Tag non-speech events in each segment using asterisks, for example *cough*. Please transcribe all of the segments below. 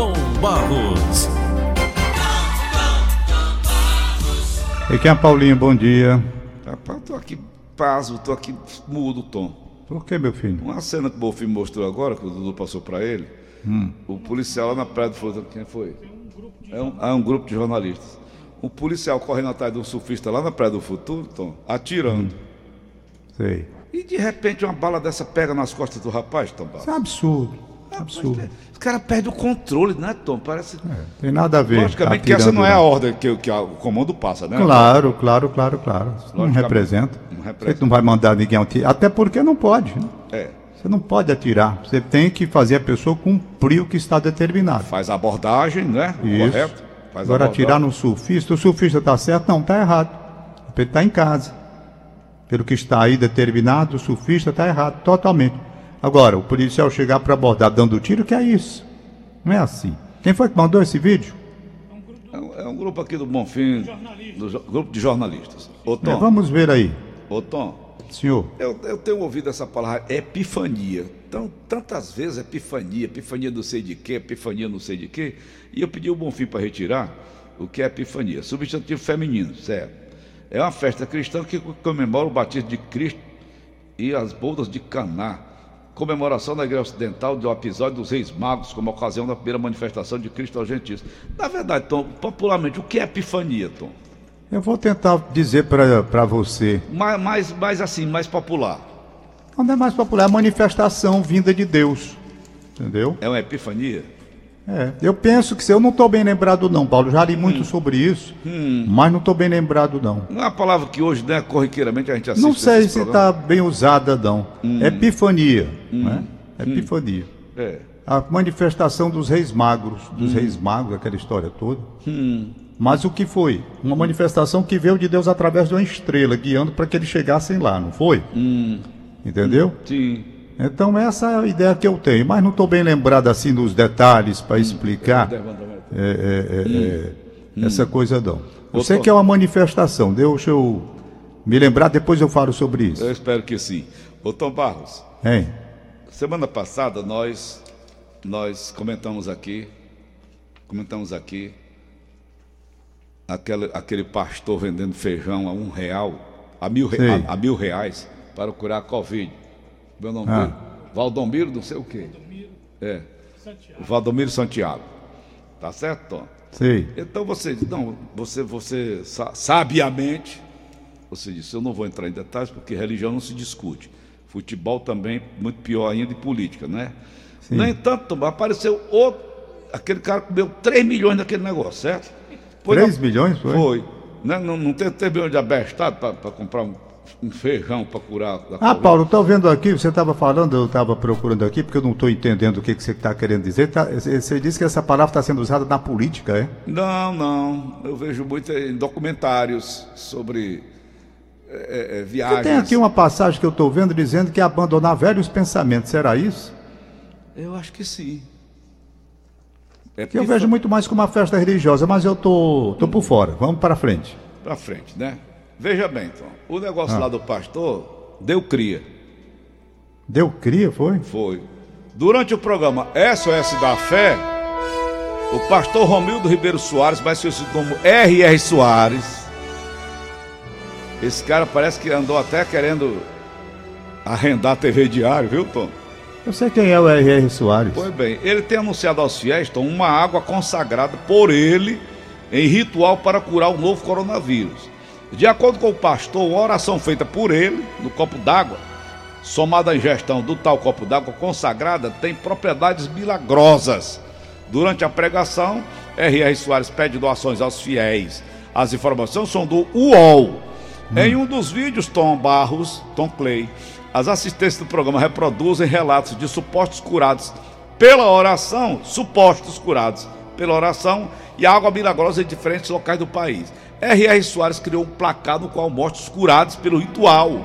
Tom Barros. E quem é Paulinho? Bom dia. Rapaz, tô aqui pasmo, tô aqui mudo, Tom. Por que, meu filho? Uma cena que o Bonfim mostrou agora, que o Dudu passou para ele, Hum. o policial lá na Praia do Floresta, quem foi? É um, é um grupo de jornalistas. Um policial correndo atrás de um surfista lá na Praia do Futuro, Tom, atirando. Sei. E de repente uma bala dessa pega nas costas do rapaz, Tom Barros. Isso é absurdo. Absurdo. Os caras perdem o controle, né, Tom? Parece. Tem nada a ver. Logicamente que essa não é a ordem que, que o comando passa, né? Claro, claro, claro, claro. Não representa. não Você representa. não vai mandar ninguém atirar. Até porque não pode. né? É. Você não pode atirar. Você tem que fazer a pessoa cumprir o que está determinado. Faz a abordagem, né? Isso. Correto? Faz Agora atirar no surfista, o surfista está certo? Não, está errado. Ele está em casa. Pelo que está aí determinado, o surfista está errado, totalmente. Agora, o policial chegar para abordar dando tiro, que é isso? Não é assim. Quem foi que mandou esse vídeo? É um, é um grupo aqui do Bonfim, do jo- grupo de jornalistas. Ô É, Tom, vamos ver aí, ô Tom, senhor. eu, eu tenho ouvido essa palavra epifania. Então, tantas vezes epifania, epifania não sei de quê, epifania não sei de quê. E eu pedi ao Bonfim para retirar o que é epifania. Substantivo feminino, certo? É uma festa cristã que comemora o batismo de Cristo e as bodas de Caná. Comemoração na Igreja Ocidental do episódio dos Reis Magos, como ocasião da primeira manifestação de Cristo aos gentios. Na verdade, Tom, popularmente, o que é epifania, Tom? Eu vou tentar dizer para você. Mais, mais, mais assim, mais popular. Onde é mais popular? É a manifestação vinda de Deus. Entendeu? É uma epifania? É. Eu penso que se eu não estou bem lembrado, não, Paulo. Já li muito sobre isso, mas não estou bem lembrado, não. Não é uma palavra que hoje, né, corriqueiramente a gente assiste Não sei se está bem usada, não. Epifania. Né? Epifania. É. A manifestação dos reis magros, dos reis magos, aquela história toda. Mas o que foi? Uma manifestação que veio de Deus através de uma estrela, guiando para que eles chegassem lá, não foi? Entendeu? Sim. Então essa é a ideia que eu tenho, mas não estou bem lembrado assim nos detalhes para explicar é, é, é, é, essa coisa não. Eu sei que é uma manifestação, deixa eu me lembrar, depois eu falo sobre isso. Eu espero que sim. Ô Tom Barros, Hein? semana passada nós nós comentamos aqui, comentamos aqui aquele, aquele pastor vendendo feijão a um real, a mil, re- a, a mil reais para curar a Covid. Meu nome Ah. Valdomiro, não sei o quê. É. Valdomiro Santiago. Tá certo, Tom? Sei. Então você, não, você, você sa- sabiamente, você disse, eu não vou entrar em detalhes porque religião não se discute. Futebol também, muito pior ainda, e política, né? No entanto, apareceu outro, aquele cara que comeu 3 milhões naquele negócio, certo? Pois 3 não- milhões foi? Foi. Né? Não, não tem 3 milhões de abestado para comprar um, um feijão para curar da Ah? Paulo, estou vendo aqui, você estava falando, eu estava procurando aqui, porque eu não estou entendendo o que, que você está querendo dizer. Tá- você você disse que essa palavra está sendo usada na política, é? Não, não. Eu vejo muito em documentários sobre é, é, Você viagens. tem aqui uma passagem que eu estou vendo dizendo que é abandonar velhos pensamentos, será isso? Eu acho que sim. É eu vejo muito mais como uma festa religiosa, mas eu tô, tô por fora. Vamos para frente. Pra frente, né? Veja bem, então. O negócio Ah. lá do pastor deu cria. Deu cria, foi? Foi. Durante o programa SOS da Fé, o pastor Romildo Ribeiro Soares, mais conhecido como R.R. Soares, esse cara parece que andou até querendo arrendar a TV Diário, viu, Tom? Eu sei quem é o R.R. Soares. Pois bem, ele tem anunciado aos fiéis Tom, uma água consagrada por ele em ritual para curar o novo coronavírus. De acordo com o pastor, uma oração feita por ele no copo d'água, somada à ingestão do tal copo d'água consagrada, tem propriedades milagrosas. Durante a pregação, R.R. Soares pede doações aos fiéis. As informações são do UOL. Em um dos vídeos, Tom Barros, Tom Clay, as assistentes do programa reproduzem relatos de supostos curados pela oração, supostos curados pela oração e água milagrosa em diferentes locais do país. R.R. Soares criou um placar no qual mostra os curados pelo ritual.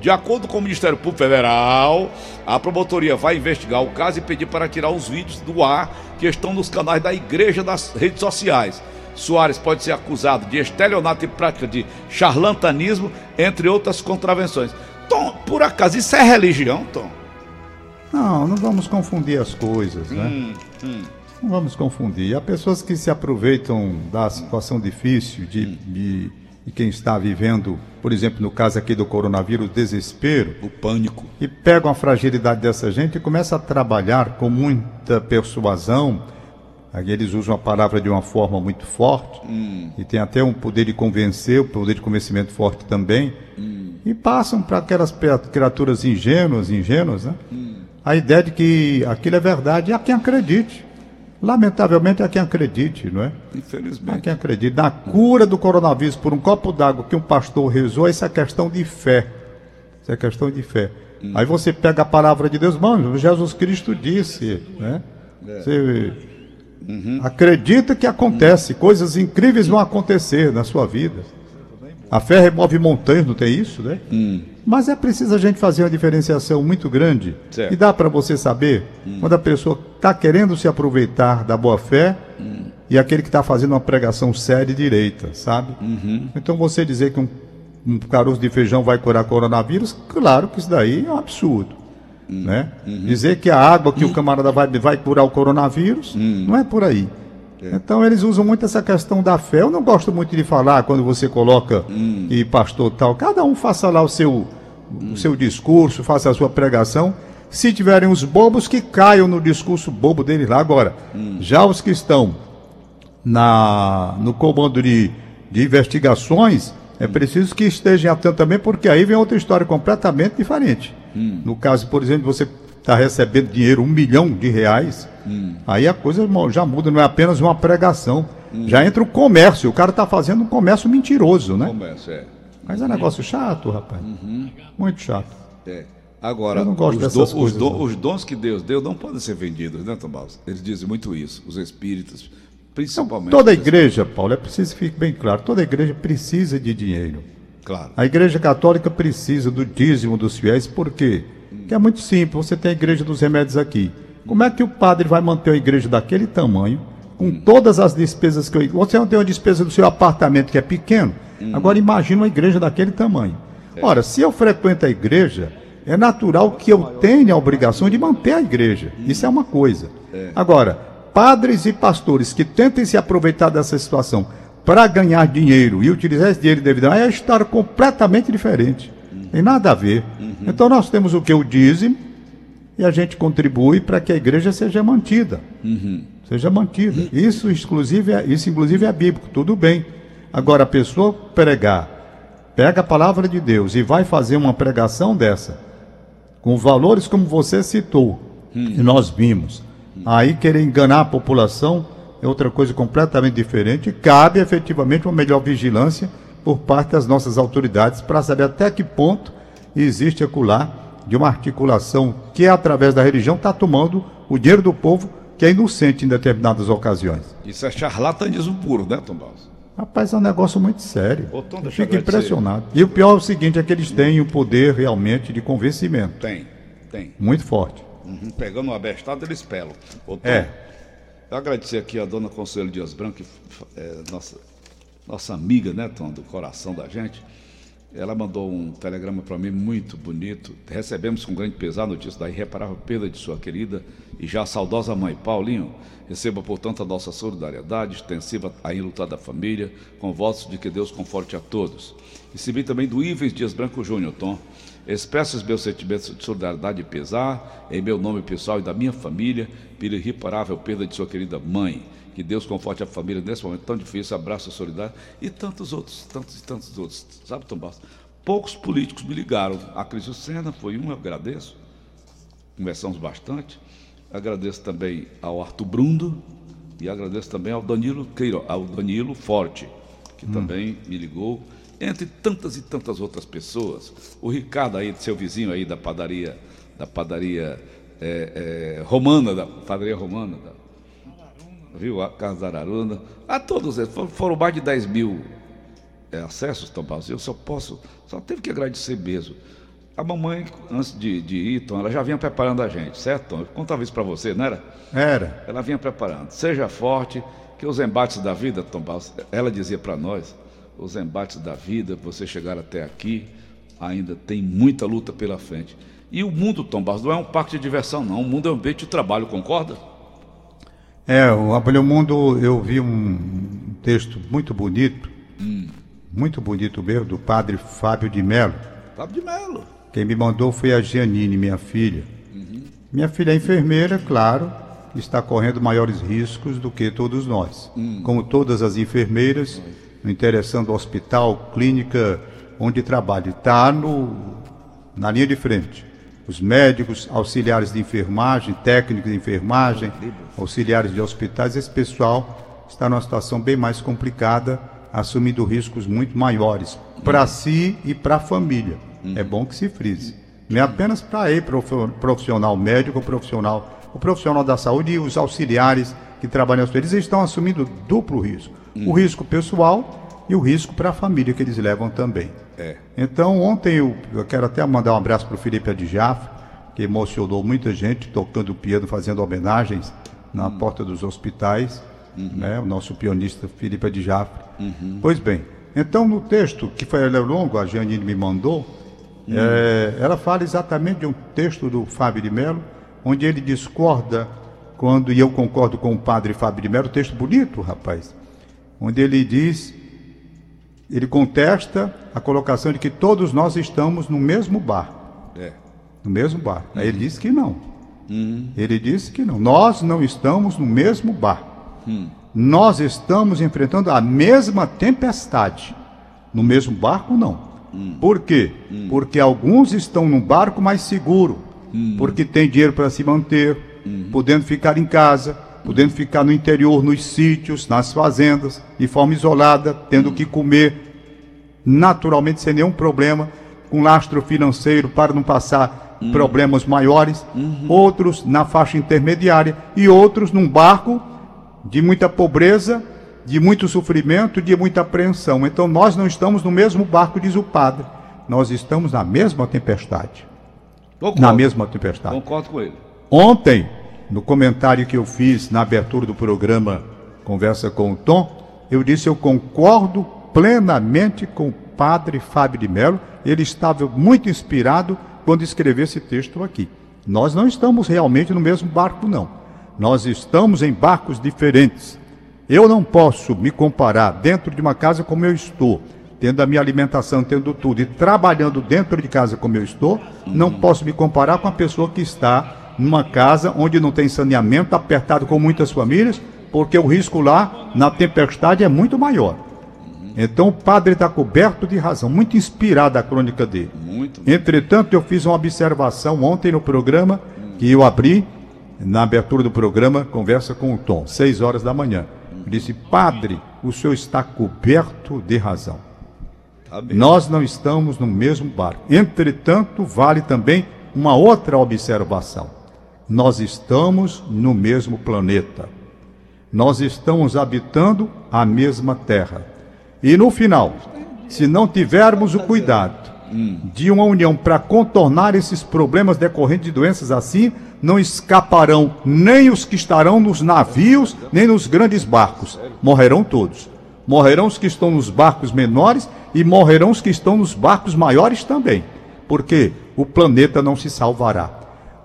De acordo com o Ministério Público Federal, a promotoria vai investigar o caso e pedir para tirar os vídeos do ar que estão nos canais da igreja das redes sociais. Soares pode ser acusado de estelionato e prática de charlatanismo, entre outras contravenções. Tom, por acaso, isso é religião, Tom? Não, não vamos confundir as coisas, né? Hum, Não vamos confundir. Há pessoas que se aproveitam da situação difícil de, de, de quem está vivendo, por exemplo, no caso aqui do coronavírus, o desespero. O pânico. E pegam a fragilidade dessa gente e começam a trabalhar com muita persuasão. Aí eles usam a palavra de uma forma muito forte Hum. e tem até um poder de convencer, o poder de convencimento forte também. E passam para aquelas criaturas ingênuas, ingênuas, né? A ideia de que aquilo é verdade e há quem acredite. Lamentavelmente há quem acredite, não é? Há Infelizmente. quem acredite. Na cura do coronavírus por um copo d'água que um pastor rezou, isso é questão de fé. Isso é questão de fé. Aí você pega a palavra de Deus, mano, Jesus Cristo disse, né? Você acredita que acontece, coisas incríveis vão acontecer na sua vida. A fé remove montanhas, não tem isso, né? Mas é preciso a gente fazer uma diferenciação muito grande. Certo. E dá para você saber quando a pessoa está querendo se aproveitar da boa fé e aquele que está fazendo uma pregação séria e direita, sabe? Então você dizer que um, um caroço de feijão vai curar coronavírus, claro que isso daí é um absurdo. Né? Dizer que a água que o camarada vai, vai curar o coronavírus, não é por aí. Então eles usam muito essa questão da fé. Eu não gosto muito de falar quando você coloca e pastor tal. Cada um faça lá o seu, o seu discurso, faça a sua pregação. Se tiverem os bobos que caiam no discurso bobo deles lá. Agora, já os que estão na, no comando de, de investigações, é preciso que estejam atentos também, porque aí vem outra história completamente diferente. No caso, por exemplo, você está recebendo dinheiro, um milhão de reais, aí a coisa já muda, não é apenas uma pregação. Já entra o comércio, o cara está fazendo um comércio mentiroso, né? Comércio, é. Mas é um negócio chato, rapaz. Muito chato. É. Agora, Eu não gosto os, do- coisas, os, do- os dons que Deus deu não podem ser vendidos, né, Tomás? Eles dizem muito isso, os espíritos, principalmente. Toda os igreja, Paulo, é preciso que fique bem claro, toda igreja precisa de dinheiro. Claro. A igreja católica precisa do dízimo dos fiéis, por quê? Porque é muito simples, você tem a igreja dos remédios aqui. Como é que o padre vai manter uma igreja daquele tamanho, com todas as despesas que eu... Você não tem uma despesa do seu apartamento que é pequeno, agora imagina uma igreja daquele tamanho. Ora, se eu frequento a igreja, é natural que eu tenha a obrigação de manter a igreja. Isso é uma coisa. Agora, padres e pastores que tentem se aproveitar dessa situação para ganhar dinheiro e utilizar esse dinheiro devidamente, é uma história completamente diferente. Tem nada a ver. Então nós temos o que? O dízimo e a gente contribui para que a igreja seja mantida. Seja mantida. Isso, exclusive, é, isso inclusive é bíblico, tudo bem. Agora, a pessoa pregar, pega a palavra de Deus e vai fazer uma pregação dessa, com valores como você citou, e nós vimos. Aí querer enganar a população é outra coisa completamente diferente. Cabe efetivamente uma melhor vigilância por parte das nossas autoridades para saber até que ponto existe acolá de uma articulação que, através da religião, está tomando o dinheiro do povo que é inocente em determinadas ocasiões. Isso é charlatanismo puro, né, Tomás? Rapaz, é um negócio muito sério. Ô, Tom, fico impressionado. E o pior é o seguinte, é que eles têm o poder realmente de convencimento. Tem, tem. Muito forte. Uhum, Pegando uma bestada, eles pelam. Ô, Tom, É. Eu agradecer aqui a dona Consuelo Dias Branco, que é nossa, nossa amiga, né, Tom, do coração da gente. Ela mandou um telegrama para mim muito bonito. Recebemos com grande pesar a notícia da irreparável perda de sua querida e já saudosa mãe. Paulinho, receba, portanto, a nossa solidariedade extensiva à enlutada família, com votos de que Deus conforte a todos. Recebi também do Ives Dias Branco Júnior, Tom. Expresso os meus sentimentos de solidariedade e pesar, em meu nome pessoal e da minha família, pela irreparável perda de sua querida mãe. Que Deus conforte a família nesse momento tão difícil, abraço solidário e tantos outros, tantos e tantos outros. Sabe, Tom Bastos? Poucos políticos me ligaram. A Cris Sena foi um, eu agradeço. Conversamos bastante. Agradeço também ao Arthur Brundo e agradeço também ao Danilo Queiro, ao Danilo Forte, que também me ligou, entre tantas e tantas outras pessoas. O Ricardo aí, seu vizinho aí da padaria, da padaria é, é, romana, da padaria romana, da, viu? A Casa da Araruna. A todos eles, foram, foram mais de 10 mil é, acessos, Tom Barros. Eu só posso, só teve que agradecer mesmo. A mamãe, antes de, de ir, Tom, ela já vinha preparando a gente, certo, Tom? Eu contava isso para você, não era? Era. Ela vinha preparando. Seja forte, que os embates da vida, Tom Barros, ela dizia para nós, os embates da vida, você chegar até aqui, ainda tem muita luta pela frente. E o mundo, Tom Barros, não é um parque de diversão, não. O mundo é um ambiente de trabalho, concorda? É, o Abelho Mundo, eu vi um texto muito bonito, hum. muito bonito mesmo, do padre Fábio de Melo. Fábio de Melo. Quem me mandou foi a Gianine, minha filha. Uhum. Minha filha é enfermeira, claro, está correndo maiores riscos do que todos nós. Hum. Como todas as enfermeiras, não interessando hospital, clínica onde trabalha, está na linha de frente os médicos, auxiliares de enfermagem, técnicos de enfermagem, auxiliares de hospitais, esse pessoal está numa situação bem mais complicada, assumindo riscos muito maiores para si e para a família. É bom que se frise. Não é apenas para ele, profissional médico, profissional, o profissional da saúde e os auxiliares que trabalham eles estão assumindo duplo risco. O risco pessoal e o risco para a família que eles levam também. É. Então, ontem eu, eu, quero até mandar um abraço para o Felipe Adjaf, que emocionou muita gente tocando piano, fazendo homenagens na uhum. porta dos hospitais, uhum. né? o nosso pionista Felipe Adjaf. Uhum. Pois bem, então no texto que foi longo, a Janine me mandou, é, ela fala exatamente de um texto do Fábio de Mello, onde ele discorda quando, e eu concordo com o padre Fábio de Mello, texto bonito, rapaz, onde ele diz ele contesta a colocação de que todos nós estamos no mesmo bar. É. No mesmo bar. Uhum. Aí ele disse que não. Uhum. Ele disse que não. Nós não estamos no mesmo bar. Uhum. Nós estamos enfrentando a mesma tempestade. No mesmo barco, não. Hum. Por quê? Hum. Porque alguns estão num barco mais seguro, hum. porque tem dinheiro para se manter, podendo ficar em casa, podendo ficar no interior, nos sítios, nas fazendas, de forma isolada, tendo que comer naturalmente sem nenhum problema, com lastro financeiro para não passar uhum. problemas maiores, uhum. outros na faixa intermediária e outros num barco de muita pobreza, de muito sofrimento, de muita apreensão. Então nós não estamos no mesmo barco, diz o padre. Nós estamos na mesma tempestade. Concordo. Na mesma tempestade. Concordo com ele. Ontem, no comentário que eu fiz na abertura do programa Conversa com o Tom, eu disse eu concordo plenamente com o padre Fábio de Mello. Ele estava muito inspirado quando escreveu esse texto aqui. Nós não estamos realmente no mesmo barco, não. Nós estamos em barcos diferentes. Eu não posso me comparar dentro de uma casa como eu estou, tendo a minha alimentação, tendo tudo, e trabalhando dentro de casa como eu estou, não posso me comparar com a pessoa que está numa casa onde não tem saneamento, apertado com muitas famílias, porque o risco lá na tempestade é muito maior. Então o padre está coberto de razão, muito inspirada a crônica dele. Muito. Entretanto, eu fiz uma observação ontem no programa que eu abri, na abertura do programa, conversa com o Tom, seis horas da manhã. Eu disse, padre, o senhor está coberto de razão. Tá Nós não estamos no mesmo barco. Entretanto, vale também uma outra observação nós estamos no mesmo planeta. Nós estamos habitando a mesma terra. E no final, se não tivermos o cuidado de uma união para contornar esses problemas decorrentes de doenças assim, não escaparão nem os que estarão nos navios, nem nos grandes barcos. Morrerão todos. Morrerão os que estão nos barcos menores e morrerão os que estão nos barcos maiores também. Porque o planeta não se salvará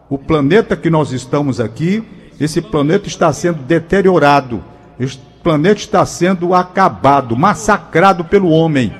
o planeta que nós estamos aqui, esse planeta está sendo deteriorado, este planeta está sendo acabado, massacrado pelo homem.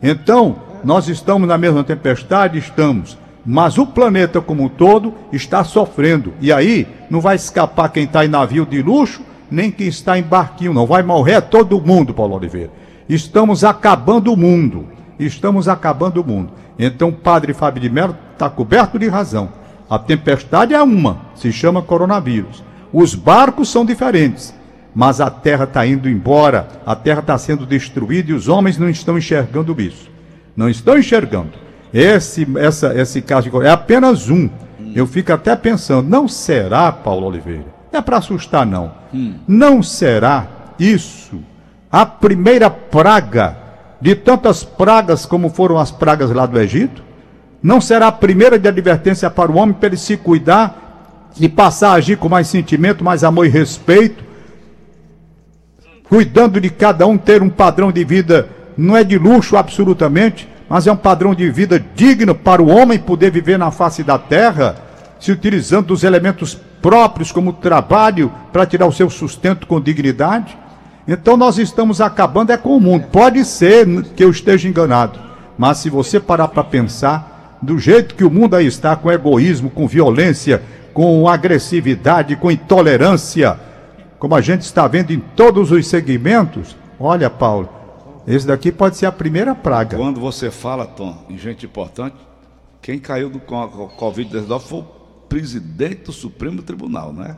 Então, nós estamos na mesma tempestade, estamos, mas o planeta como um todo está sofrendo. E aí, não vai escapar quem está em navio de luxo, nem quem está em barquinho, não. Vai morrer todo mundo, Paulo Oliveira. Estamos acabando o mundo. Estamos acabando o mundo. Então, o padre Fábio de Mello está coberto de razão. A tempestade é uma, se chama coronavírus. Os barcos são diferentes, mas a terra está indo embora, a terra está sendo destruída e os homens não estão enxergando isso. Não estão enxergando. Esse, essa, esse caso de é apenas um. Eu fico até pensando, não será, Paulo Oliveira? Não é para assustar, não. Hum. Não será isso a primeira praga de tantas pragas como foram as pragas lá do Egito? Não será a primeira de advertência para o homem para ele se cuidar e passar a agir com mais sentimento, mais amor e respeito, cuidando de cada um ter um padrão de vida, não é de luxo absolutamente, mas é um padrão de vida digno para o homem poder viver na face da terra, se utilizando dos elementos próprios como trabalho para tirar o seu sustento com dignidade. Então nós estamos acabando é com o mundo. Pode ser que eu esteja enganado, mas se você parar para pensar, do jeito que o mundo aí está, com egoísmo, com violência, com agressividade, com intolerância, como a gente está vendo em todos os segmentos, olha, Paulo, esse daqui pode ser a primeira praga. Quando você fala, Tom, em gente importante, quem caiu do Covid-19 foi o presidente do Supremo Tribunal, né?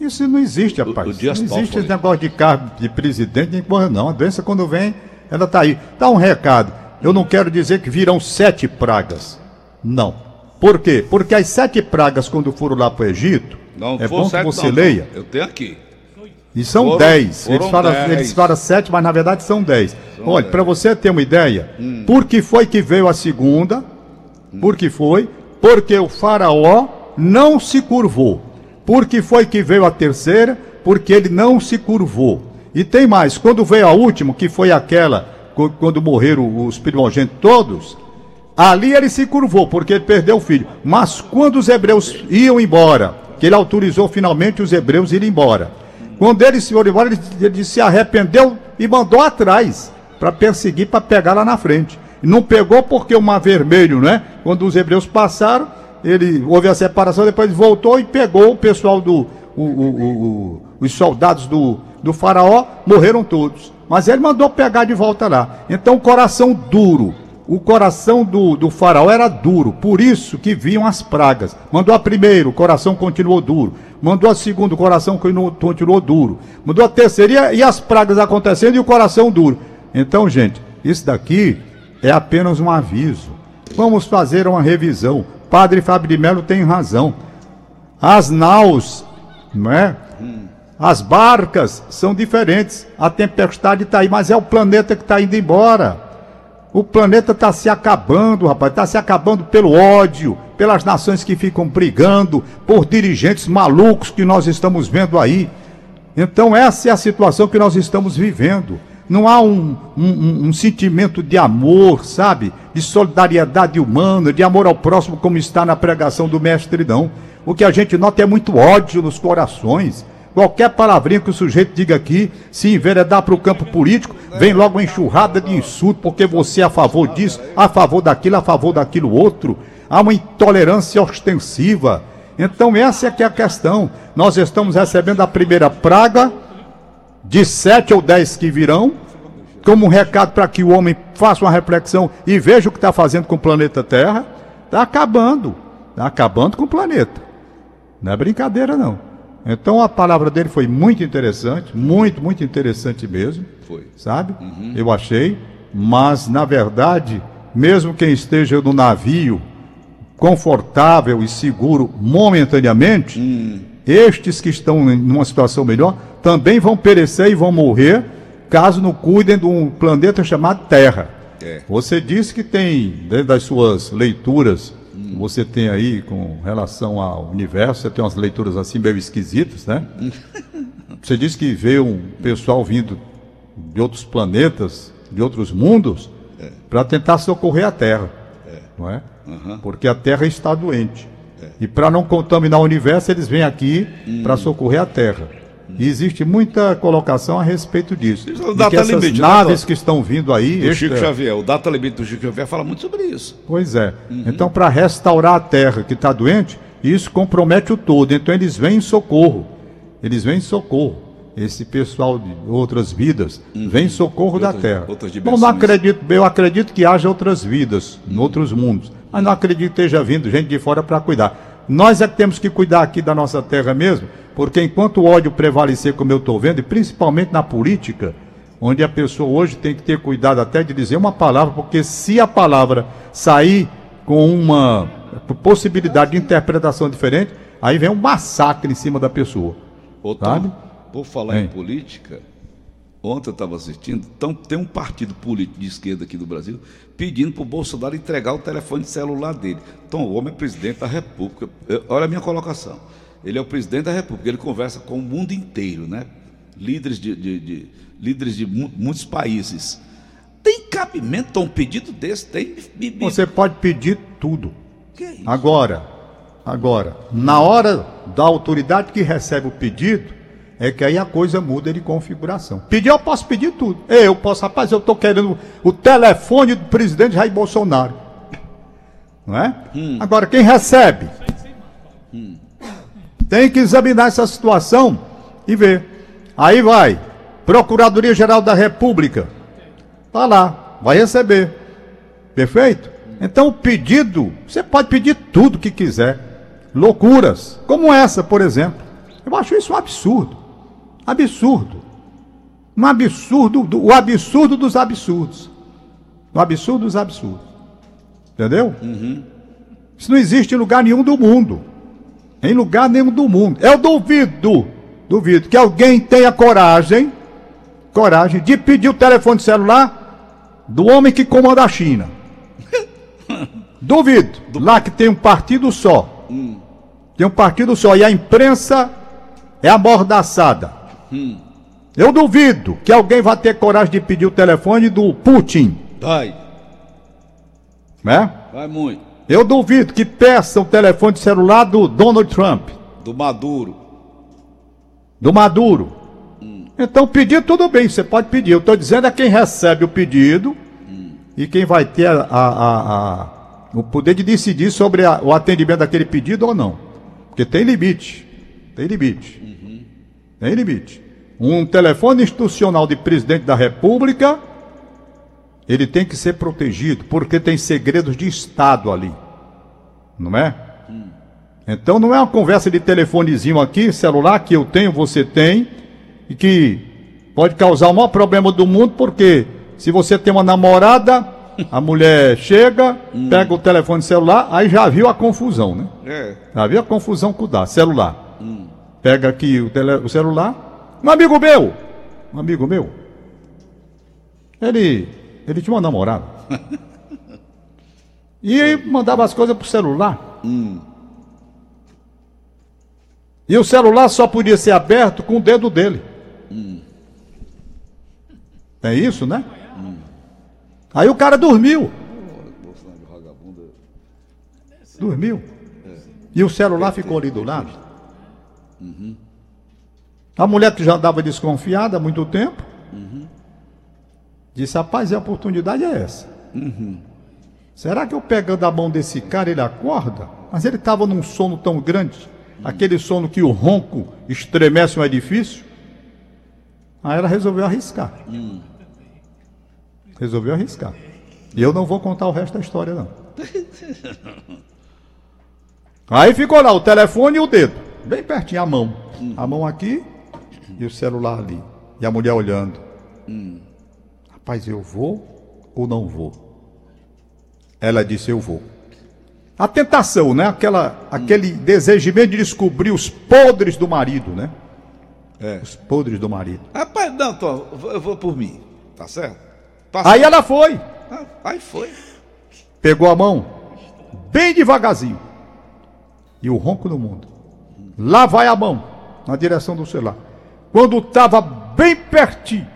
Isso não existe, rapaz. O, o não existe esse negócio de cargo de presidente nem não. A doença, quando vem, ela está aí. Dá um recado. Eu não quero dizer que virão sete pragas. Não. Por quê? Porque as sete pragas, quando foram lá para o Egito, não, é bom que você não, leia. Não. Eu tenho aqui. E são foram, dez. Foram eles, falam, dez. eles falam sete, mas na verdade são dez. São Olha, para você ter uma ideia, hum. por que foi que veio a segunda? Hum. Por que foi? Porque o faraó não se curvou. Por que foi que veio a terceira? Porque ele não se curvou. E tem mais, quando veio a última, que foi aquela, quando morreram os primogênitos todos, ali ele se curvou, porque ele perdeu o filho. Mas quando os hebreus iam embora, que ele autorizou finalmente os hebreus irem embora, quando eles foram embora, ele, ele se arrependeu e mandou atrás para perseguir, para pegar lá na frente. Não pegou porque o mar vermelho, né? Quando os hebreus passaram, ele houve a separação, depois voltou e pegou o pessoal do. O, o, o, os soldados do, do faraó morreram todos. Mas ele mandou pegar de volta lá. Então, coração duro. O coração do, do faraó era duro, por isso que vinham as pragas. Mandou a primeira, o coração continuou duro. Mandou a segunda, o coração continuou duro. Mandou a terceira e as pragas acontecendo e o coração duro. Então, gente, isso daqui é apenas um aviso. Vamos fazer uma revisão. Padre Fábio de Mello tem razão. As naus, não é? As barcas são diferentes. A tempestade está aí, mas é o planeta que está indo embora. O planeta está se acabando, rapaz. Está se acabando pelo ódio, pelas nações que ficam brigando, por dirigentes malucos que nós estamos vendo aí. Então, essa é a situação que nós estamos vivendo. Não há um, um, um, sentimento de amor, sabe? De solidariedade humana, de amor ao próximo, como está na pregação do mestre, não. O que a gente nota é muito ódio nos corações. Qualquer palavrinha que o sujeito diga aqui, se enveredar para o campo político, vem logo uma enxurrada de insulto, porque você é a favor disso, a favor daquilo, a favor daquilo outro há uma intolerância ostensiva. Então essa é que é a questão. Nós estamos recebendo a primeira praga de sete ou dez que virão, como um recado para que o homem faça uma reflexão e veja o que está fazendo com o planeta Terra. Está acabando, está acabando com o planeta. Não é brincadeira não. Então a palavra dele foi muito interessante, muito, muito interessante mesmo. Foi. Sabe? Uhum. Eu achei. Mas, na verdade, mesmo quem esteja no navio confortável e seguro momentaneamente, hum. estes que estão em uma situação melhor também vão perecer e vão morrer caso não cuidem de um planeta chamado Terra. É. Você disse que tem, dentro das suas leituras. Você tem aí com relação ao universo, você tem umas leituras assim meio esquisitas, né? *laughs* você disse que vê um pessoal vindo de outros planetas, de outros mundos, é. para tentar socorrer a Terra, é. não é? Uhum. Porque a Terra está doente. É. E para não contaminar o universo, eles vêm aqui hum. para socorrer a Terra. E existe muita colocação a respeito disso. Isso, o data limite, né, naves que estão vindo aí. O Chico Xavier, o data limite do Chico Xavier fala muito sobre isso. Pois é. Uhum. Então, para restaurar a Terra que está doente, isso compromete o todo. Então, eles vêm em socorro. Eles vêm em socorro esse pessoal de outras vidas uhum. vem em socorro da Terra. Bom, não acredito, eu acredito que haja outras vidas, em outros mundos mas não acredito que esteja vindo gente de fora para cuidar. Nós é que temos que cuidar aqui da nossa terra mesmo, porque enquanto o ódio prevalecer, como eu estou vendo, e principalmente na política, onde a pessoa hoje tem que ter cuidado até de dizer uma palavra, porque se a palavra sair com uma possibilidade de interpretação diferente, aí vem um massacre em cima da pessoa. Ô, Tom, por falar em política, Ontem eu estava assistindo, então tem um partido político de esquerda aqui do Brasil pedindo para o Bolsonaro entregar o telefone celular dele. Então, o homem é presidente da República. Olha a minha colocação. Ele é o presidente da República, ele conversa com o mundo inteiro, né? Líderes de, de, de líderes de muitos países. Tem cabimento um pedido desse? Tem. Você pode pedir tudo. Agora, Agora, na hora da autoridade que recebe o pedido, é que aí a coisa muda de configuração. Pedir, eu posso pedir tudo. Eu posso, rapaz, eu estou querendo o telefone do presidente Jair Bolsonaro. Não é? Hum. Agora, quem recebe hum. tem que examinar essa situação e ver. Aí vai, Procuradoria-Geral da República. Está lá, vai receber. Perfeito? Então o pedido, você pode pedir tudo que quiser. Loucuras, como essa, por exemplo. Eu acho isso um absurdo. Absurdo. Um absurdo, o absurdo dos absurdos. O absurdo dos absurdos. Entendeu? Uhum. Isso não existe em lugar nenhum do mundo. Em lugar nenhum do mundo. Eu duvido, duvido que alguém tenha coragem, coragem de pedir o telefone celular do homem que comanda a China. *laughs* duvido. Lá que tem um partido só. Hum. Tem um partido só. E a imprensa é amordaçada. Hum. Eu duvido que alguém vá ter coragem de pedir o telefone do Putin. Vai. Né? Vai muito. Eu duvido que peça o telefone de celular do Donald Trump. Do Maduro. Do Maduro. Hum. Então pedir tudo bem, você pode pedir. Eu estou dizendo é quem recebe o pedido hum. e quem vai ter a, a, a, o poder de decidir sobre o atendimento daquele pedido ou não. Porque tem limite. Tem limite. Uhum. Tem limite. Um telefone institucional de presidente da República, ele tem que ser protegido, porque tem segredos de Estado ali. Não é? Hum. Então não é uma conversa de telefonezinho aqui, celular, que eu tenho, você tem, e que pode causar o maior problema do mundo, porque se você tem uma namorada, a mulher chega, hum. pega o telefone celular, aí já viu a confusão, né? É. Já viu a confusão que dá, celular. Hum. Pega aqui o, tele, o celular. Um amigo meu, um amigo meu, ele, ele tinha uma namorada. *laughs* e mandava as coisas pro celular. Hum. E o celular só podia ser aberto com o dedo dele. Hum. É isso, né? Hum. Aí o cara dormiu. Dormiu. E o celular ficou ali do lado. Uhum. A mulher que já andava desconfiada há muito tempo, uhum. disse: Rapaz, a oportunidade é essa. Uhum. Será que eu pegando a mão desse cara ele acorda? Mas ele estava num sono tão grande, aquele sono que o ronco estremece um edifício. Aí ela resolveu arriscar. Resolveu arriscar. E eu não vou contar o resto da história, não. *laughs* Aí ficou lá o telefone e o dedo, bem pertinho, a mão. Hum. A mão aqui e o celular ali. E a mulher olhando. Hum. Rapaz, eu vou ou não vou? Ela disse: Eu vou. A tentação, né? Aquela, hum. Aquele desejamento de descobrir os podres do marido, né? É. Os podres do marido. Rapaz, não, tô, eu vou por mim. Tá certo? Tá aí ela foi. Ah, aí foi. Pegou a mão, bem devagarzinho e o ronco no mundo. Lá vai a mão, na direção do celular. Quando estava bem pertinho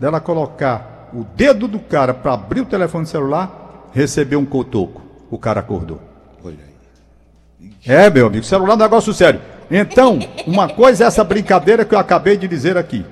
dela colocar o dedo do cara para abrir o telefone celular, recebeu um cotoco. O cara acordou. Olha aí. É, meu amigo, celular é um negócio sério. Então, uma coisa é essa brincadeira que eu acabei de dizer aqui.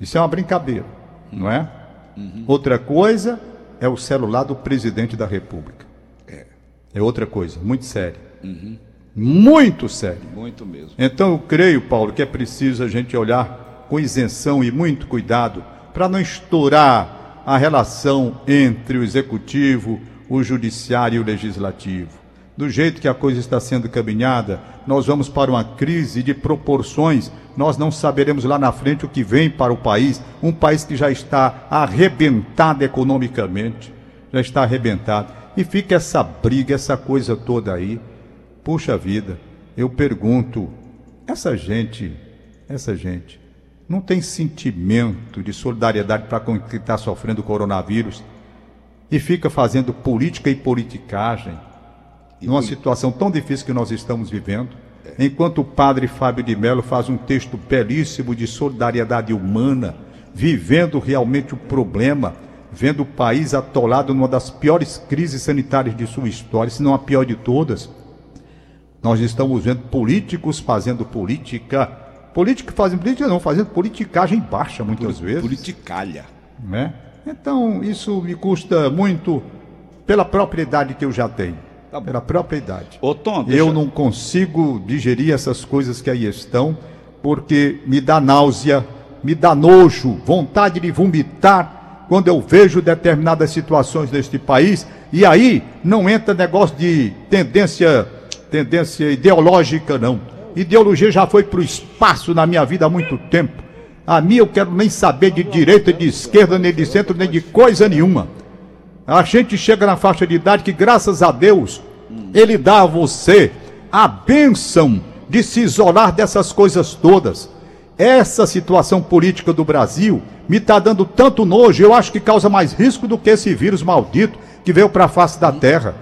Isso é uma brincadeira, não é? Uhum. Outra coisa é o celular do presidente da República. É, é outra coisa, muito séria. Uhum. Muito sério. Muito mesmo. Então eu creio, Paulo, que é preciso a gente olhar com isenção e muito cuidado para não estourar a relação entre o executivo, o judiciário e o legislativo. Do jeito que a coisa está sendo caminhada, nós vamos para uma crise de proporções. Nós não saberemos lá na frente o que vem para o país, um país que já está arrebentado economicamente, já está arrebentado. E fica essa briga, essa coisa toda aí. Puxa vida, eu pergunto, essa gente, essa gente, não tem sentimento de solidariedade para com quem está sofrendo o coronavírus e fica fazendo política e politicagem numa situação tão difícil que nós estamos vivendo, enquanto o padre Fábio de Mello faz um texto belíssimo de solidariedade humana, vivendo realmente o problema, vendo o país atolado numa das piores crises sanitárias de sua história, se não a pior de todas Nós estamos vendo políticos fazendo política. Políticos fazendo política não, fazendo politicagem baixa muitas vezes. Politicalha. Né? Então, isso me custa muito pela propriedade que eu já tenho. Tá pela própria idade. Ô, Tom, deixa- Eu não consigo digerir essas coisas que aí estão, porque me dá náusea, me dá nojo, vontade de vomitar quando eu vejo determinadas situações deste país. E aí não entra negócio de tendência, tendência ideológica, não. Ideologia já foi para o espaço na minha vida há muito tempo. A mim eu quero nem saber de direita, de esquerda, nem de centro, nem de coisa nenhuma. A gente chega na faixa de idade que, graças a Deus, Ele dá a você a bênção de se isolar dessas coisas todas. Essa situação política do Brasil me está dando tanto nojo, eu acho que causa mais risco do que esse vírus maldito que veio para a face da terra.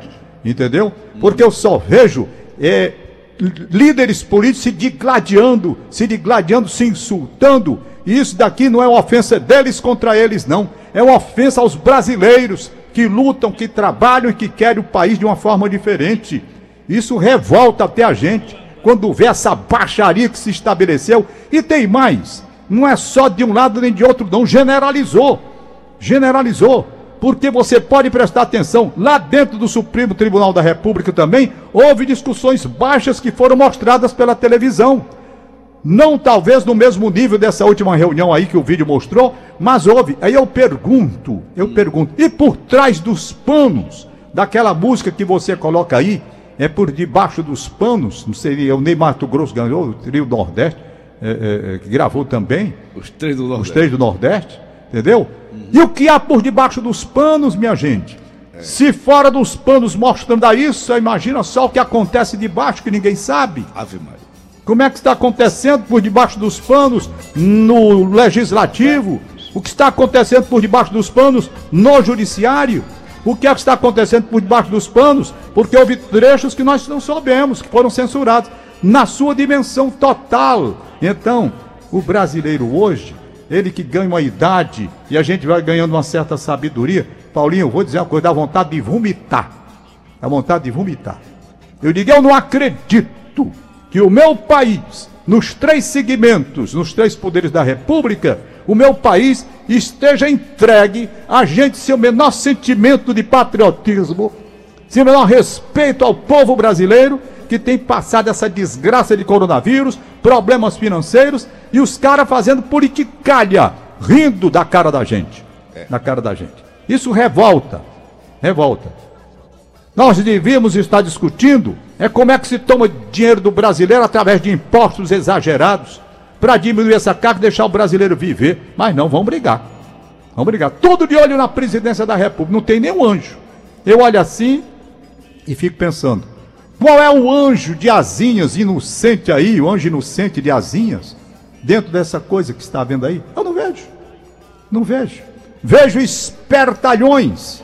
Entendeu? Porque eu só vejo é, líderes políticos se digladiando, se digladiando, se insultando. E isso daqui não é uma ofensa deles contra eles, não. É uma ofensa aos brasileiros que lutam, que trabalham e que querem o país de uma forma diferente. Isso revolta até a gente quando vê essa baixaria que se estabeleceu. E tem mais: não é só de um lado nem de outro, não. Generalizou. Generalizou. Porque você pode prestar atenção, lá dentro do Supremo Tribunal da República também, houve discussões baixas que foram mostradas pela televisão. Não talvez no mesmo nível dessa última reunião aí que o vídeo mostrou, mas houve. Aí eu pergunto, eu pergunto, e por trás dos panos daquela música que você coloca aí, é por debaixo dos panos, não seria o Ney Mato Grosso ganhou, o trio Nordeste, é, é, é, que gravou também, Os três do os Nordeste. três do Nordeste, entendeu? E o que há por debaixo dos panos, minha gente? Se fora dos panos mostrando isso, imagina só o que acontece debaixo que ninguém sabe. Ave Maria. Como é que está acontecendo por debaixo dos panos no legislativo? O que está acontecendo por debaixo dos panos no judiciário? O que é que está acontecendo por debaixo dos panos? Porque houve trechos que nós não soubemos, que foram censurados, na sua dimensão total. Então, o brasileiro hoje, ele que ganha uma idade e a gente vai ganhando uma certa sabedoria. Paulinho, eu vou dizer uma coisa, dá vontade de vomitar. Dá vontade de vomitar. Eu digo, eu não acredito que o meu país, nos três segmentos, nos três poderes da República, o meu país esteja entregue a gente sem o menor sentimento de patriotismo, sem o menor respeito ao povo brasileiro que tem passado essa desgraça de coronavírus, problemas financeiros e os caras fazendo politicalha, rindo da cara da gente. Da cara da gente. Isso revolta. Revolta. Nós devíamos estar discutindo é como é que se toma dinheiro do brasileiro através de impostos exagerados para diminuir essa carga e deixar o brasileiro viver. Mas não, vamos brigar. Vamos brigar. Tudo de olho na presidência da República. Não tem nenhum anjo. Eu olho assim e fico pensando: qual é o anjo de asinhas inocente aí, o anjo inocente de asinhas, dentro dessa coisa que está vendo aí? Eu não vejo. Não vejo. Vejo espertalhões,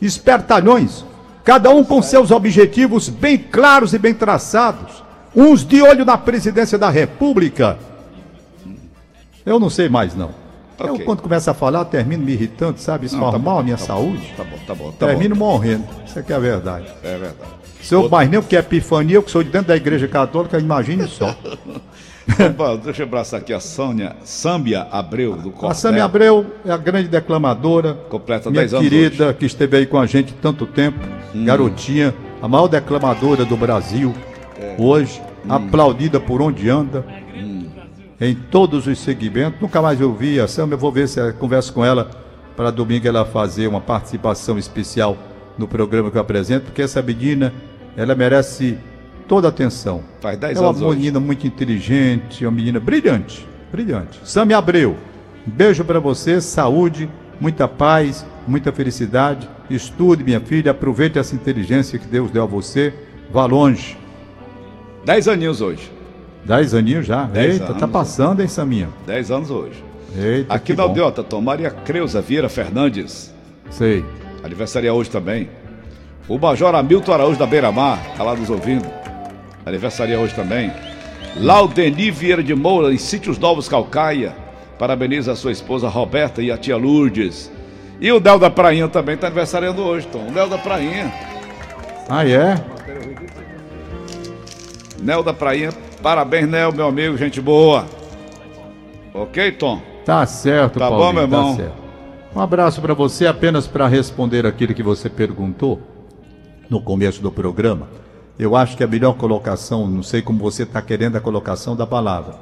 espertalhões, cada um com seus objetivos bem claros e bem traçados. Uns de olho na presidência da República. Eu não sei mais, não. Eu, Ok. quando começo a falar, termino me irritando, sabe? Isso Não, faz tá mal bom, à minha tá bom, saúde. Tá bom, tá bom, tá termino bom. morrendo. Isso aqui é a verdade. É verdade. Se eu mais nem o que é epifania, eu que sou de dentro da igreja católica, imagine só. *laughs* Opa, Deixa eu abraçar aqui a Sônia Sâmbia Abreu, do A Cordel. Sâmia Abreu é a grande declamadora. Completa minha 10 anos querida, que esteve aí com a gente tanto tempo. Hum. Garotinha, a maior declamadora do Brasil. É. Hoje, Hum. aplaudida por onde anda. Em todos os segmentos. Nunca mais eu vi a Sâmia. Eu vou ver se eu converso com ela para domingo ela fazer uma participação especial no programa que eu apresento, porque essa menina, ela merece toda a atenção. Faz 10 é uma anos hoje. menina muito inteligente, uma menina brilhante, brilhante. Sami Abreu, um beijo para você, saúde, muita paz, muita felicidade. Estude, minha filha, aproveite essa inteligência que Deus deu a você. Vá longe. 10 aninhos hoje. Dez aninhos já. Dez Eita, tá anos, passando, hein, Saminha? 10 anos hoje. Eita, Aqui na. Aldeota, Tom Maria Creuza Vieira Fernandes. Sei. Aniversaria hoje também. O Major Hamilton Araújo da Beira Mar, tá lá nos ouvindo. Aniversaria hoje também. Laudeni Vieira de Moura, em Sítios Novos Calcaia. Parabeniza a sua esposa Roberta e a tia Lourdes. E o Del da Prainha também tá aniversariando hoje, Tom. O Del da Prainha. Ah, é? Nel da Prainha. Parabéns, Nel, meu amigo, gente boa. Ok, Tom? Tá certo, Tá Paulinho, bom, meu irmão? Tá. Um abraço para você, apenas para responder aquilo que você perguntou no começo do programa. Eu acho que a melhor colocação, não sei como você está querendo a colocação da palavra,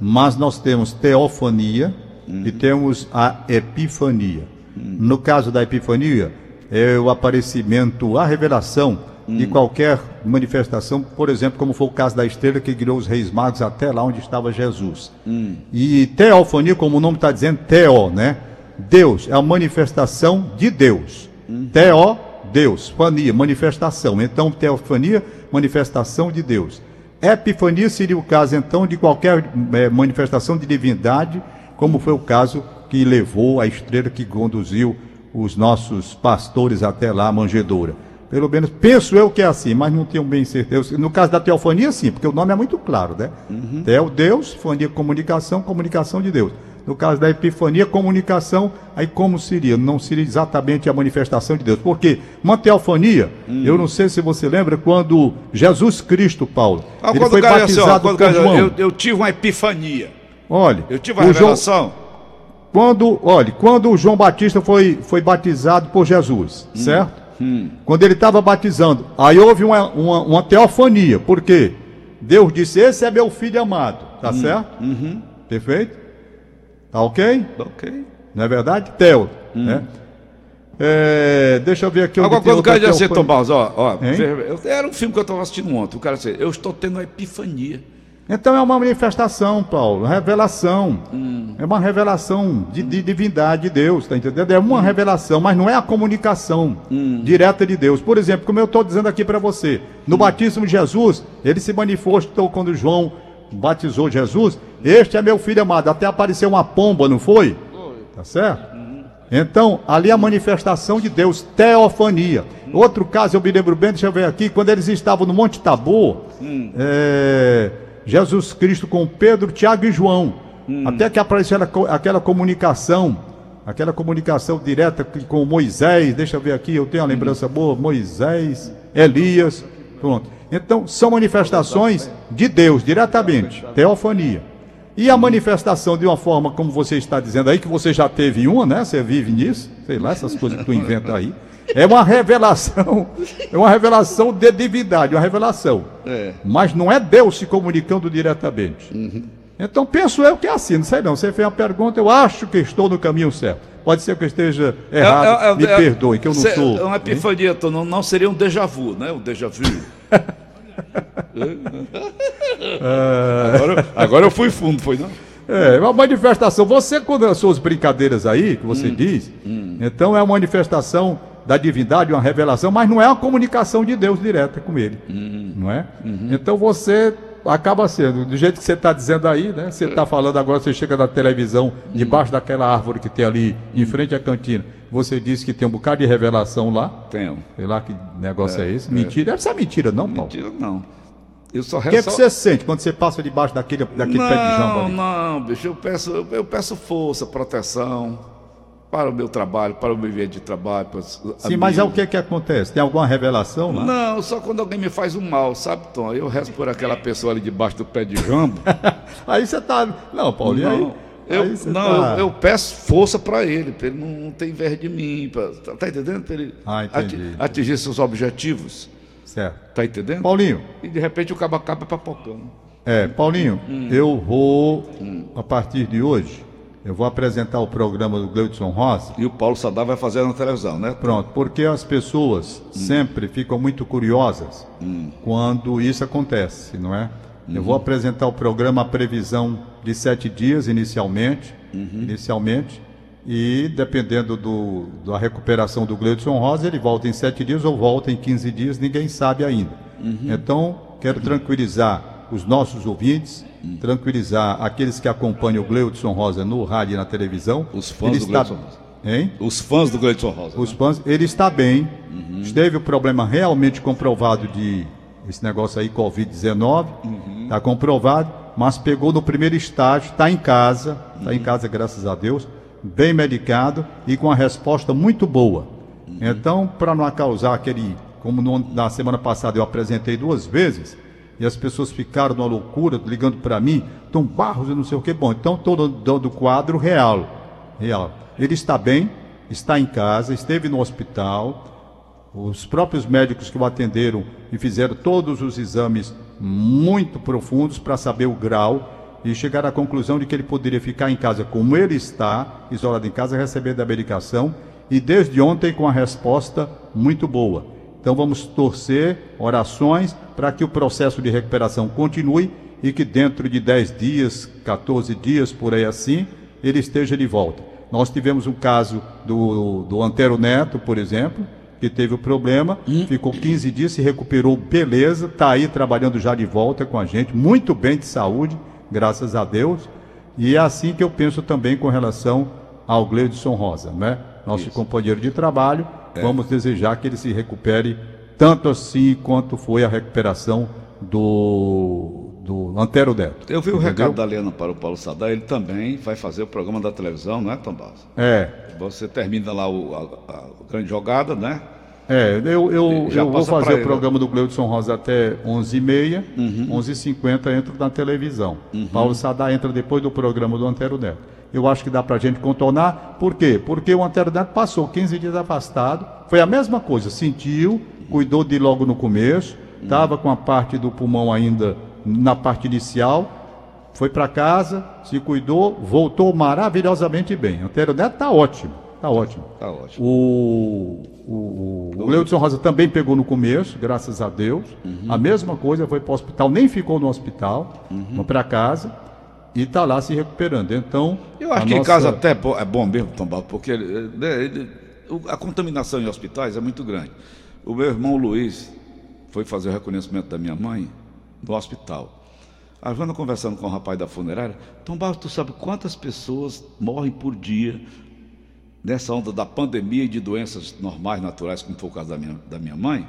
mas nós temos teofania e temos a epifania. No caso da epifania, é o aparecimento, a revelação de qualquer manifestação, por exemplo, como foi o caso da estrela que guiou os reis magos até lá onde estava Jesus. E teofania, como o nome está dizendo, teo, né? Deus, é a manifestação de Deus. Teo, Deus, fania, manifestação. Então, teofania, manifestação de Deus. Epifania seria o caso, então, de qualquer eh, manifestação de divindade, como foi o caso que levou a estrela que conduziu os nossos pastores até lá, a manjedoura. Pelo menos penso eu que é assim, mas não tenho bem certeza. No caso da teofania, sim, porque o nome é muito claro, né? Teo, Deus, fania, comunicação, comunicação de Deus. No caso da epifania, comunicação, aí como seria? Não seria exatamente a manifestação de Deus. Porque uma teofania, eu não sei se você lembra, quando Jesus Cristo, Paulo, Ah, ele foi cara ó, batizado o por João. eu, eu tive uma epifania. Olha, Eu tive uma o João, revelação. quando, olha, quando o João Batista foi, foi batizado por Jesus, certo? Quando ele estava batizando, aí houve uma, uma, uma teofania, por quê? Deus disse: Esse é meu filho amado, tá certo? Perfeito? Tá ok? Ok. Não é verdade? Teo, né? É, deixa eu ver aqui. tem quando o cara assim, teofania. Tom Barros, ó, ó, eu- era um filme que eu estava assistindo ontem. O cara disse, eu estou tendo uma epifania. Então é uma manifestação, Paulo, revelação. É uma revelação de, de divindade de Deus, tá entendendo? É uma revelação, mas não é a comunicação direta de Deus. Por exemplo, como eu estou dizendo aqui para você, no batismo de Jesus, ele se manifestou quando João batizou Jesus. Este é meu filho amado. Até apareceu uma pomba, não foi? Tá certo? Então, ali é a manifestação de Deus, teofania. Outro caso, eu me lembro bem, deixa eu ver aqui, quando eles estavam no Monte Tabor, é, Jesus Cristo com Pedro, Tiago e João. Até que apareceu aquela, co- aquela comunicação, aquela comunicação direta com Moisés, deixa eu ver aqui, eu tenho uma lembrança boa, Moisés, Elias, pronto. Então, são manifestações de Deus, diretamente, teofania. E a manifestação de uma forma como você está dizendo aí, que você já teve uma, né? Você vive nisso, sei lá, essas coisas que tu inventa aí. É uma revelação, é uma revelação de divindade, uma revelação. É. Mas não é Deus se comunicando diretamente. Então penso eu que é assim, não sei não. Você fez uma pergunta, eu acho que estou no caminho certo. Pode ser que eu esteja errado, É- é- me é- perdoe, que eu não sou. É uma epifania, Tom, não, não seria um déjà vu, né? Um déjà vu. Agora, agora eu fui fundo, foi não? É, uma manifestação. Você, quando as suas brincadeiras aí, que você diz, então é uma manifestação da divindade, uma revelação, mas não é uma comunicação de Deus direta com ele. Não é? Então você acaba sendo, do jeito que você está dizendo aí, né? Você está falando agora, você chega na televisão, debaixo daquela árvore que tem ali, em frente à cantina. Você disse que tem um bocado de revelação lá. Tenho. Sei lá que negócio é, esse. Mentira. Deve ser mentira, não, Paulo? Mentira, não. Eu só O que, é que você sente quando você passa debaixo daquele, daquele pé de jambo Não, ali? não, bicho, eu peço, eu, eu peço força, proteção para o meu trabalho, para o meu ambiente de trabalho. Sim, mas é o amigos. que que acontece? Tem alguma revelação lá? Não, só quando alguém me faz um mal, sabe, Tom? Eu rezo por aquela pessoa ali debaixo do pé de jambo. *laughs* Aí você tá. Não, Paulo, aí? Não, eu, Aí você não tá- eu, eu peço força para ele, para ele não, não ter inveja de mim. Pra, tá, tá entendendo? Para ele Ah, entendi. atingir seus objetivos. Certo. Tá entendendo? Paulinho, E de repente o cabo acaba papocando. é, Paulinho, Hum. eu vou, a partir de hoje, eu vou apresentar o programa do Gleudson Rosa. E o Paulo Sadar vai fazer na televisão, né? Pronto, porque as pessoas Hum. sempre ficam muito curiosas quando isso acontece, não é? Eu Uhum. vou apresentar o programa a previsão de sete dias inicialmente, Uhum. inicialmente, e dependendo do, da recuperação do Gleudson Rosa, ele volta em sete dias ou volta em 15 dias, ninguém sabe ainda. Uhum. Então, quero tranquilizar os nossos ouvintes, Uhum. tranquilizar aqueles que acompanham o Gleudson Rosa no rádio e na televisão. Os fãs Ele do está- Gleudson Rosa. Hein? Os fãs do Gleidson Rosa. Os né? fãs, ele está bem. Uhum. Teve o problema realmente comprovado de esse negócio aí, Covid-19. Uhum. Está comprovado, mas pegou no primeiro estágio, está em casa, está em Uhum. casa, graças a Deus, bem medicado e com a resposta muito boa. Então, para não causar aquele, como no- na semana passada eu apresentei duas vezes, e as pessoas ficaram numa loucura, ligando para mim, Tom Barros e não sei o que. Bom, então estou dando quadro real. Real. Ele está bem, está em casa, esteve no hospital. Os próprios médicos que o atenderam e fizeram todos os exames muito profundos para saber o grau e chegar à conclusão de que ele poderia ficar em casa como ele está, isolado em casa, recebendo a medicação e desde ontem com a resposta muito boa. Então vamos torcer, orações, para que o processo de recuperação continue e que dentro de 10 dias, 14 dias, por aí assim, ele esteja de volta. Nós tivemos um caso do, do Antero Neto, por exemplo, que teve o problema, hum. ficou 15 dias, se recuperou, beleza, está aí trabalhando já de volta com a gente, muito bem de saúde, graças a Deus. E é assim que eu penso também com relação ao Gleudson Rosa, né? Nosso Isso. companheiro de trabalho, é. Vamos desejar que ele se recupere tanto assim quanto foi a recuperação do, do Antero Neto. Eu vi entendeu? o recado da Lena para o Paulo Sadar, ele também vai fazer o programa da televisão, não é, Tom Barros? É. Você termina lá o, a, a grande jogada, né? É, eu, eu, eu vou fazer o programa do Gleudson Rosa até 11h30, uhum. 11h50 entro na televisão. Uhum. Paulo Sadar entra depois do programa do Antero Neto eu acho que dá para a gente contornar. Por quê? Porque o Neto passou 15 dias afastado, foi a mesma coisa, sentiu, cuidou de logo no começo, estava com a parte do pulmão ainda na parte inicial, foi para casa, se cuidou, voltou maravilhosamente bem. O Neto está ótimo, está ótimo. Tá ótimo. O, o, o, o Leudson Rosa também pegou no começo, graças a Deus. Uhum. A mesma coisa, foi para o hospital, nem ficou no hospital, uhum. para casa e está lá se recuperando. Então. Eu acho que nossa... em casa até é bom mesmo, Tombal, porque né, ele, a contaminação em hospitais é muito grande. O meu irmão Luiz foi fazer o reconhecimento da minha mãe no hospital. A Joana conversando com o rapaz da funerária, Tombal, tu sabe quantas pessoas morrem por dia nessa onda da pandemia e de doenças normais, naturais, como foi o caso da minha, da minha mãe?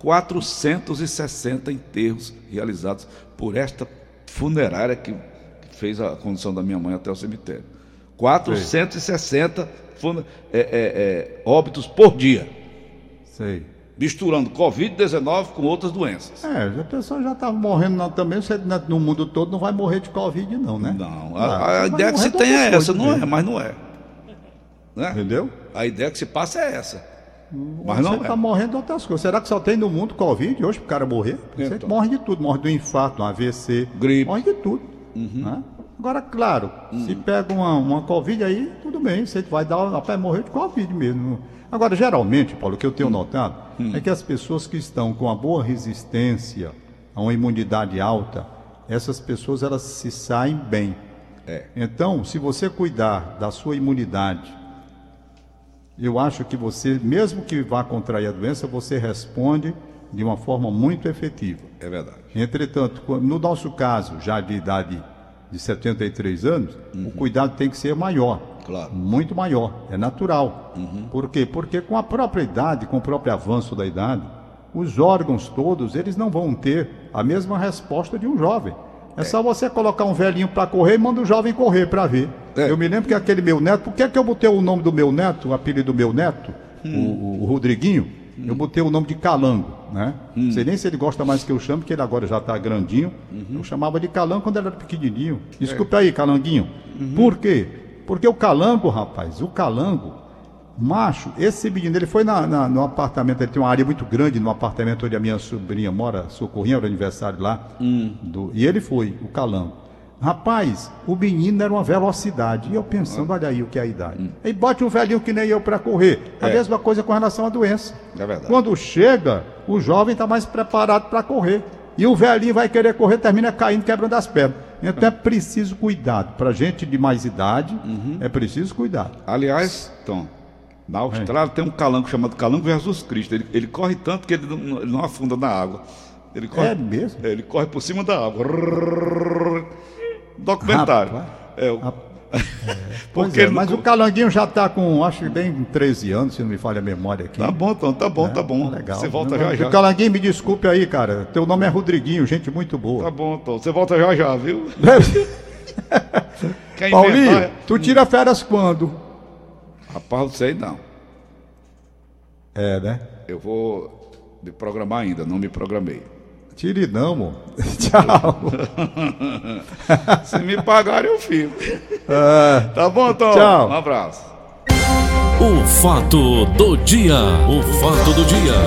460 enterros realizados por esta funerária que fez a condução da minha mãe até o cemitério. 460 funda, é, é, é, óbitos por dia. Sei. Misturando Covid-19 com outras doenças. É, a pessoa já está morrendo não, também, você no mundo todo não vai morrer de Covid, não, né? Não, a, a, a ideia que se tem é essa, não é, mas não é. Né? Entendeu? A ideia que se passa é essa. Mas não está é. morrendo de outras coisas. Será que só tem no mundo Covid hoje para o cara morrer? Você então. morre de tudo, morre do infarto, um AVC, gripe. morre de tudo. Uhum. Né? Agora, claro, uhum. se pega uma, uma Covid aí, tudo bem, você vai dar, rapaz, morrer de Covid mesmo. Agora, geralmente, Paulo, o que eu tenho notado uhum. é que as pessoas que estão com uma boa resistência, a uma imunidade alta, essas pessoas elas se saem bem. É. Então, se você cuidar da sua imunidade, eu acho que você, mesmo que vá contrair a doença, você responde de uma forma muito efetiva. É verdade. Entretanto, no nosso caso, já de idade de 73 anos, uhum. o cuidado tem que ser maior. Claro. Muito maior. É natural. Uhum. Por quê? Porque com a própria idade, com o próprio avanço da idade, os órgãos todos, eles não vão ter a mesma resposta de um jovem. É, é. só você colocar um velhinho para correr e manda o jovem correr para ver. É. Eu me lembro que aquele meu neto, por que, é que eu botei o nome do meu neto, o apelido do meu neto, hum. o, o Rodriguinho? Eu botei o nome de Calango, né? Hum. Não sei nem se ele gosta mais que eu chamo, porque ele agora já está grandinho. Uhum. Eu chamava de Calango quando ele era pequenininho. Desculpa é. aí, Calanguinho. Uhum. Por quê? Porque o Calango, rapaz, o Calango, macho, esse menino, ele foi na, na, no apartamento, ele tem uma área muito grande no apartamento onde a minha sobrinha mora, Socorrinha, era o aniversário lá. Hum. Do, e ele foi, o Calango. Rapaz, o menino era uma velocidade. E eu pensando, olha aí o que é a idade. Hum. Aí bote um velhinho que nem eu para correr. A é. mesma coisa com relação à doença. É verdade. Quando chega, o jovem está mais preparado para correr. E o velhinho vai querer correr, termina caindo, quebrando as pernas. Então é preciso cuidado. Para gente de mais idade, uhum. é preciso cuidado. Aliás, Tom, na Austrália é. tem um calango chamado Calango Jesus Cristo. Ele, ele corre tanto que ele não, ele não afunda na água. Ele corre, é mesmo? É, ele corre por cima da água documentário. é, o... *laughs* Porque é, mas o Calanguinho já está com, acho que bem 13 anos, se não me falha a memória aqui. Tá bom, então, tá bom, é, tá bom. Legal. Você volta já já. O Calanguinho, me desculpe aí, cara. Teu nome é Rodriguinho, gente muito boa. Tá bom, então. Você volta já já, viu? *laughs* Paulinho, inventar... tu tira férias quando? Rapaz, não sei não. É, né? Eu vou me programar ainda, não me programei. Amor. *laughs* Tchau. *laughs* Se me pagarem, eu fico. É. Tá bom, Tom? Tchau. Um abraço. O fato do dia. O fato do dia.